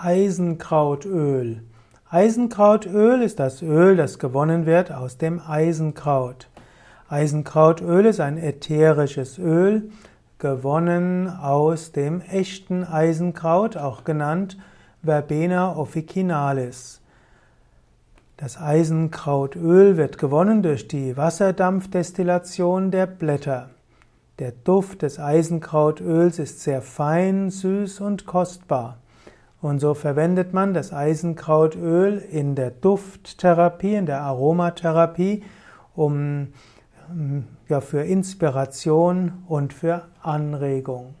Eisenkrautöl. Eisenkrautöl ist das Öl, das gewonnen wird aus dem Eisenkraut. Eisenkrautöl ist ein ätherisches Öl, gewonnen aus dem echten Eisenkraut, auch genannt Verbena officinalis. Das Eisenkrautöl wird gewonnen durch die Wasserdampfdestillation der Blätter. Der Duft des Eisenkrautöls ist sehr fein, süß und kostbar. Und so verwendet man das Eisenkrautöl in der Dufttherapie, in der Aromatherapie, um ja, für Inspiration und für Anregung.